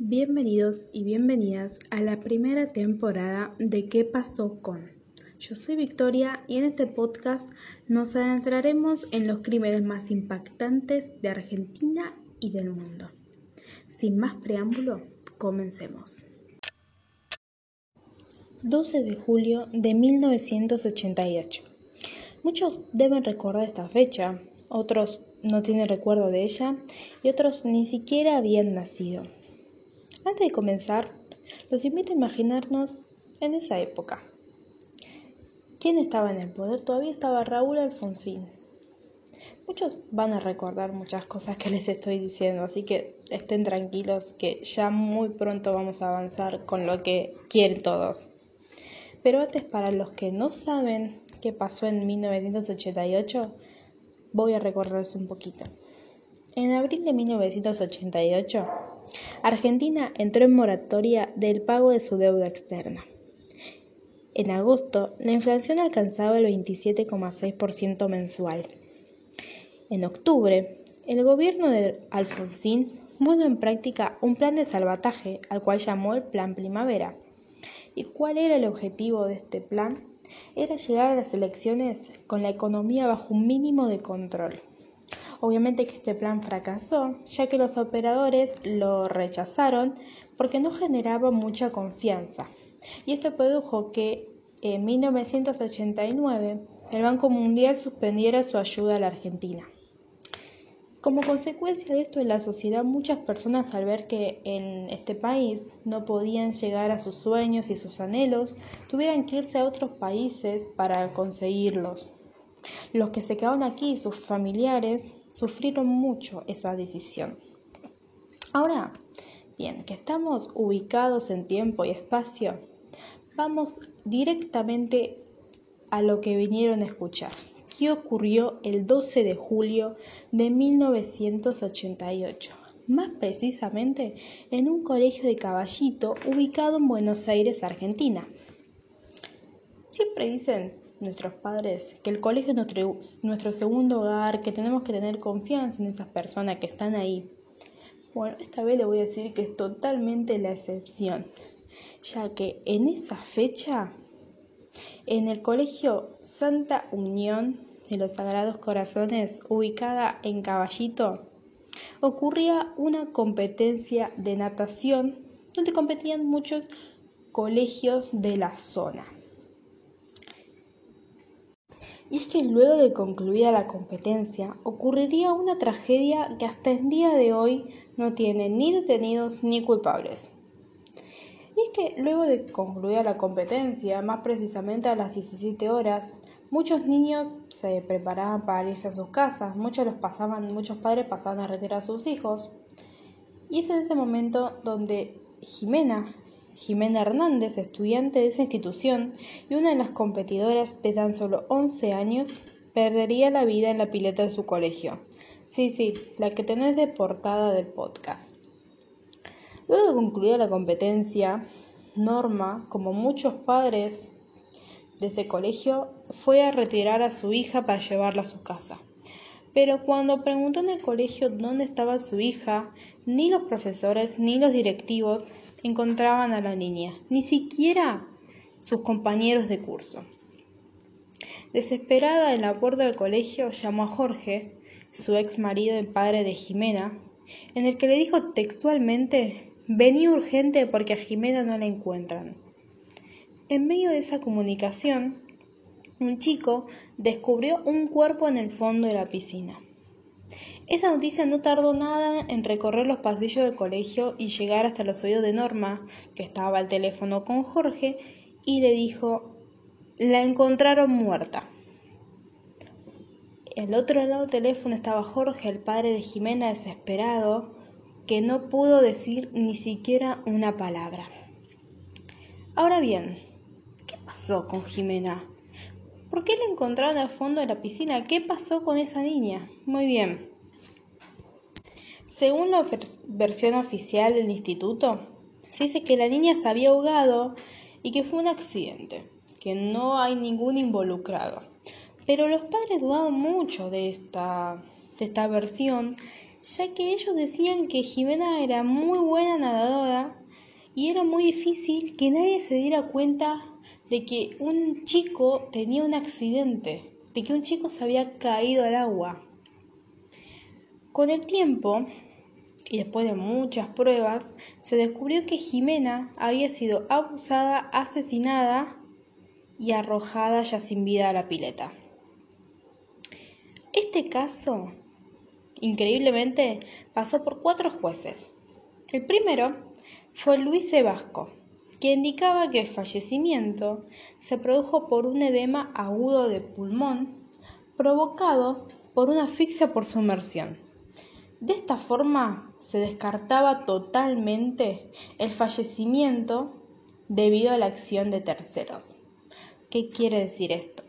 Bienvenidos y bienvenidas a la primera temporada de ¿Qué pasó con? Yo soy Victoria y en este podcast nos adentraremos en los crímenes más impactantes de Argentina y del mundo. Sin más preámbulo, comencemos. 12 de julio de 1988. Muchos deben recordar esta fecha, otros no tienen recuerdo de ella y otros ni siquiera habían nacido. Antes de comenzar, los invito a imaginarnos en esa época. ¿Quién estaba en el poder? Todavía estaba Raúl Alfonsín. Muchos van a recordar muchas cosas que les estoy diciendo, así que estén tranquilos que ya muy pronto vamos a avanzar con lo que quieren todos. Pero antes, para los que no saben qué pasó en 1988, voy a recordarles un poquito. En abril de 1988, Argentina entró en moratoria del pago de su deuda externa. En agosto, la inflación alcanzaba el 27,6% mensual. En octubre, el gobierno de Alfonsín puso en práctica un plan de salvataje al cual llamó el Plan Primavera. ¿Y cuál era el objetivo de este plan? Era llegar a las elecciones con la economía bajo un mínimo de control. Obviamente que este plan fracasó, ya que los operadores lo rechazaron porque no generaba mucha confianza. Y esto produjo que en 1989 el Banco Mundial suspendiera su ayuda a la Argentina. Como consecuencia de esto en la sociedad, muchas personas al ver que en este país no podían llegar a sus sueños y sus anhelos, tuvieran que irse a otros países para conseguirlos. Los que se quedaron aquí, sus familiares, sufrieron mucho esa decisión. Ahora, bien, que estamos ubicados en tiempo y espacio, vamos directamente a lo que vinieron a escuchar. ¿Qué ocurrió el 12 de julio de 1988? Más precisamente en un colegio de caballito ubicado en Buenos Aires, Argentina. Siempre dicen nuestros padres, que el colegio es nuestro, nuestro segundo hogar, que tenemos que tener confianza en esas personas que están ahí. Bueno, esta vez le voy a decir que es totalmente la excepción, ya que en esa fecha, en el colegio Santa Unión de los Sagrados Corazones, ubicada en Caballito, ocurría una competencia de natación donde competían muchos colegios de la zona. Y es que luego de concluida la competencia ocurriría una tragedia que hasta el día de hoy no tiene ni detenidos ni culpables. Y es que luego de concluida la competencia, más precisamente a las 17 horas, muchos niños se preparaban para irse a sus casas, muchos los pasaban, muchos padres pasaban a retirar a sus hijos. Y es en ese momento donde Jimena, Jimena Hernández, estudiante de esa institución y una de las competidoras de tan solo 11 años, perdería la vida en la pileta de su colegio. Sí, sí, la que tenés de portada del podcast. Luego de concluir la competencia, Norma, como muchos padres de ese colegio, fue a retirar a su hija para llevarla a su casa. Pero cuando preguntó en el colegio dónde estaba su hija, ni los profesores ni los directivos encontraban a la niña, ni siquiera sus compañeros de curso. Desesperada en la puerta del colegio, llamó a Jorge, su ex marido y padre de Jimena, en el que le dijo textualmente, vení urgente porque a Jimena no la encuentran. En medio de esa comunicación, un chico descubrió un cuerpo en el fondo de la piscina. Esa noticia no tardó nada en recorrer los pasillos del colegio y llegar hasta los oídos de Norma, que estaba al teléfono con Jorge, y le dijo, la encontraron muerta. El otro lado del teléfono estaba Jorge, el padre de Jimena, desesperado, que no pudo decir ni siquiera una palabra. Ahora bien, ¿qué pasó con Jimena? ¿Por qué la encontraron al fondo de la piscina? ¿Qué pasó con esa niña? Muy bien. Según la versión oficial del instituto, se dice que la niña se había ahogado y que fue un accidente, que no hay ningún involucrado. Pero los padres dudaban mucho de esta, de esta versión, ya que ellos decían que Jimena era muy buena nadadora y era muy difícil que nadie se diera cuenta de que un chico tenía un accidente, de que un chico se había caído al agua. Con el tiempo, y después de muchas pruebas, se descubrió que Jimena había sido abusada, asesinada y arrojada ya sin vida a la pileta. Este caso, increíblemente, pasó por cuatro jueces. El primero fue Luis Sebasco, que indicaba que el fallecimiento se produjo por un edema agudo de pulmón provocado por una asfixia por sumersión. De esta forma se descartaba totalmente el fallecimiento debido a la acción de terceros. ¿Qué quiere decir esto?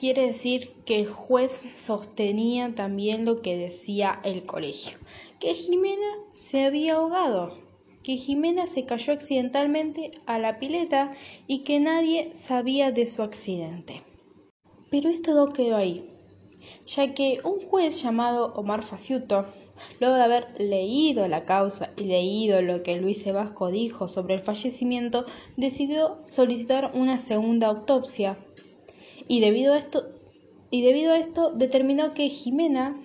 Quiere decir que el juez sostenía también lo que decía el colegio, que Jimena se había ahogado, que Jimena se cayó accidentalmente a la pileta y que nadie sabía de su accidente. Pero esto no quedó ahí, ya que un juez llamado Omar Faciuto, luego de haber leído la causa y leído lo que Luis Sebasco dijo sobre el fallecimiento, decidió solicitar una segunda autopsia y debido a esto, y debido a esto determinó que Jimena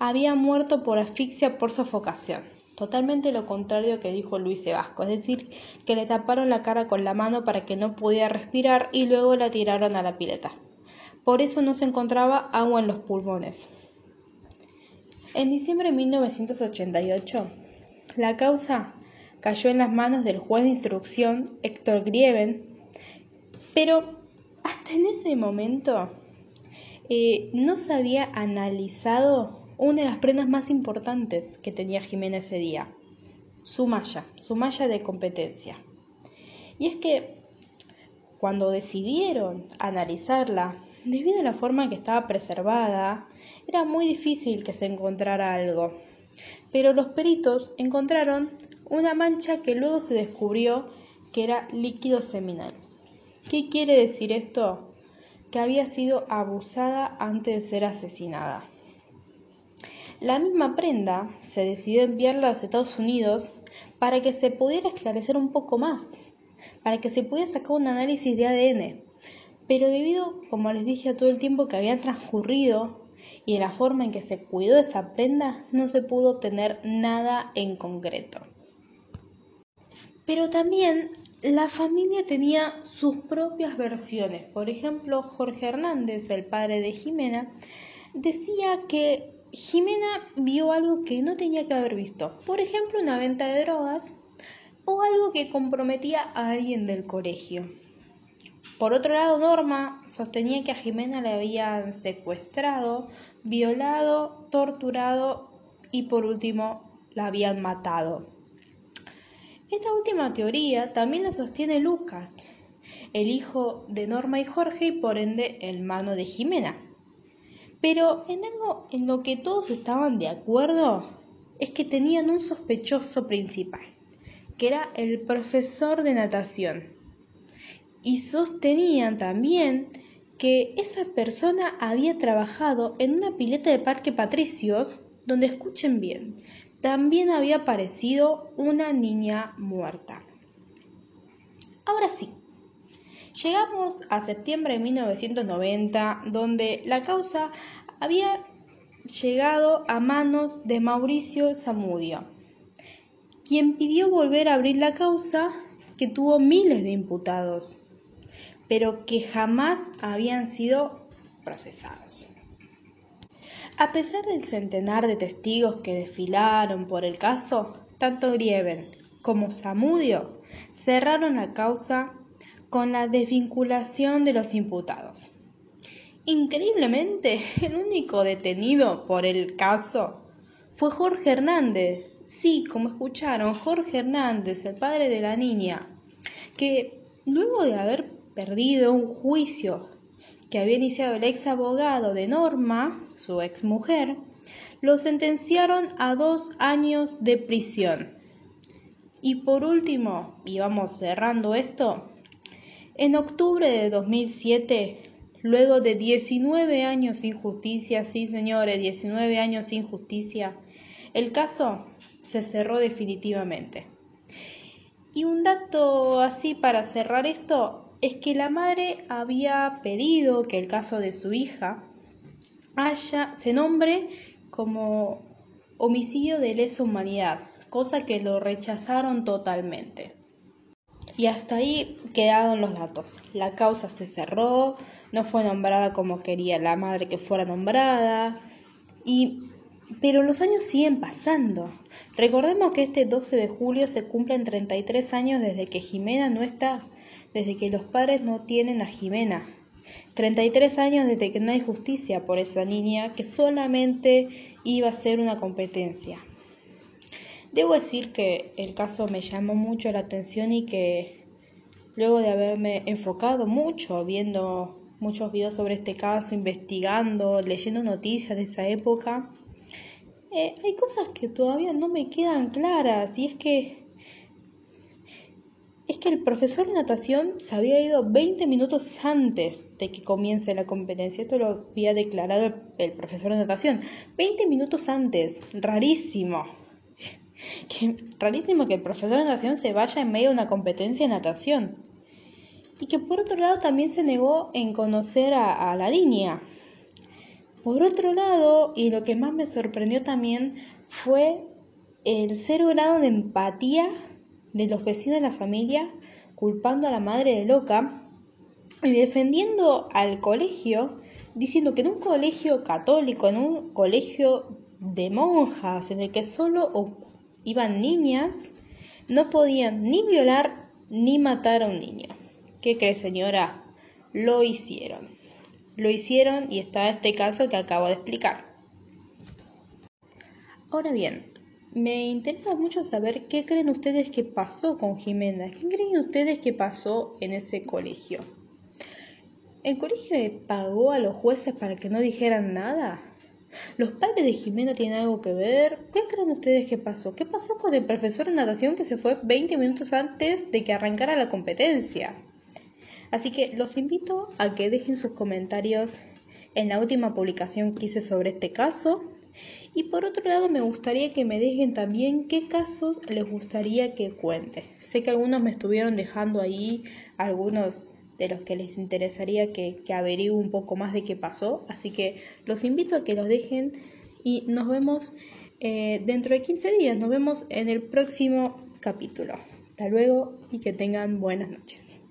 había muerto por asfixia por sofocación. Totalmente lo contrario que dijo Luis Sebasco, es decir, que le taparon la cara con la mano para que no pudiera respirar y luego la tiraron a la pileta. Por eso no se encontraba agua en los pulmones. En diciembre de 1988, la causa cayó en las manos del juez de instrucción Héctor Grieven, pero hasta en ese momento eh, no se había analizado una de las prendas más importantes que tenía Jimena ese día, su malla, su malla de competencia. Y es que cuando decidieron analizarla, debido a la forma en que estaba preservada, era muy difícil que se encontrara algo. Pero los peritos encontraron una mancha que luego se descubrió que era líquido seminal. ¿Qué quiere decir esto? Que había sido abusada antes de ser asesinada. La misma prenda se decidió enviarla a los Estados Unidos para que se pudiera esclarecer un poco más, para que se pudiera sacar un análisis de ADN. Pero debido, como les dije, a todo el tiempo que había transcurrido y la forma en que se cuidó esa prenda, no se pudo obtener nada en concreto. Pero también la familia tenía sus propias versiones. Por ejemplo, Jorge Hernández, el padre de Jimena, decía que Jimena vio algo que no tenía que haber visto. Por ejemplo, una venta de drogas o algo que comprometía a alguien del colegio. Por otro lado, Norma sostenía que a Jimena le habían secuestrado, violado, torturado y por último la habían matado. Esta última teoría también la sostiene Lucas, el hijo de Norma y Jorge y por ende hermano de Jimena. Pero en algo en lo que todos estaban de acuerdo es que tenían un sospechoso principal, que era el profesor de natación. Y sostenían también que esa persona había trabajado en una pileta de Parque Patricios, donde escuchen bien, también había aparecido una niña muerta. Ahora sí, llegamos a septiembre de 1990, donde la causa había llegado a manos de Mauricio Zamudio, quien pidió volver a abrir la causa que tuvo miles de imputados, pero que jamás habían sido procesados. A pesar del centenar de testigos que desfilaron por el caso, tanto Grieven como Samudio cerraron la causa con la desvinculación de los imputados. Increíblemente, el único detenido por el caso fue Jorge Hernández. Sí, como escucharon, Jorge Hernández, el padre de la niña, que luego de haber perdido un juicio que había iniciado el ex abogado de Norma, su ex mujer, lo sentenciaron a dos años de prisión. Y por último, y vamos cerrando esto, en octubre de 2007, luego de 19 años sin justicia, sí señores, 19 años sin justicia, el caso se cerró definitivamente. Y un dato así para cerrar esto es que la madre había pedido que el caso de su hija haya, se nombre como homicidio de lesa humanidad, cosa que lo rechazaron totalmente. Y hasta ahí quedaron los datos. La causa se cerró, no fue nombrada como quería la madre que fuera nombrada, y pero los años siguen pasando. Recordemos que este 12 de julio se cumplen 33 años desde que Jimena no está, desde que los padres no tienen a Jimena. 33 años desde que no hay justicia por esa niña que solamente iba a ser una competencia. Debo decir que el caso me llamó mucho la atención y que luego de haberme enfocado mucho viendo muchos videos sobre este caso, investigando, leyendo noticias de esa época, eh, hay cosas que todavía no me quedan claras y es que es que el profesor de natación se había ido 20 minutos antes de que comience la competencia. Esto lo había declarado el, profesor de natación. 20 minutos antes. Rarísimo. rarísimo que el profesor de natación se vaya en medio de una competencia de natación. Y que por otro lado también se negó en conocer a la línea. Por otro lado, y lo que más me sorprendió también fue el cero grado de empatía de los vecinos de la familia culpando a la madre de loca y defendiendo al colegio, diciendo que en un colegio católico, en un colegio de monjas, en el que solo iban niñas, no podían ni violar ni matar a un niño. ¿Qué cree señora? Lo hicieron. Lo hicieron y está este caso que acabo de explicar. Ahora bien, me interesa mucho saber qué creen ustedes que pasó con Jimena. ¿Qué creen ustedes que pasó en ese colegio? ¿El colegio le pagó a los jueces para que no dijeran nada? ¿Los padres de Jimena tienen algo que ver? ¿Qué creen ustedes que pasó? ¿Qué pasó con el profesor de natación que se fue 20 minutos antes de que arrancara la competencia? Así que los invito a que dejen sus comentarios en la última publicación que hice sobre este caso. Y por otro lado, me gustaría que me dejen también qué casos les gustaría que cuente. Sé que algunos me estuvieron dejando ahí, algunos de los que les interesaría que, que averigüe un poco más de qué pasó. Así que los invito a que los dejen y nos vemos eh, dentro de 15 días. Nos vemos en el próximo capítulo. Hasta luego y que tengan buenas noches.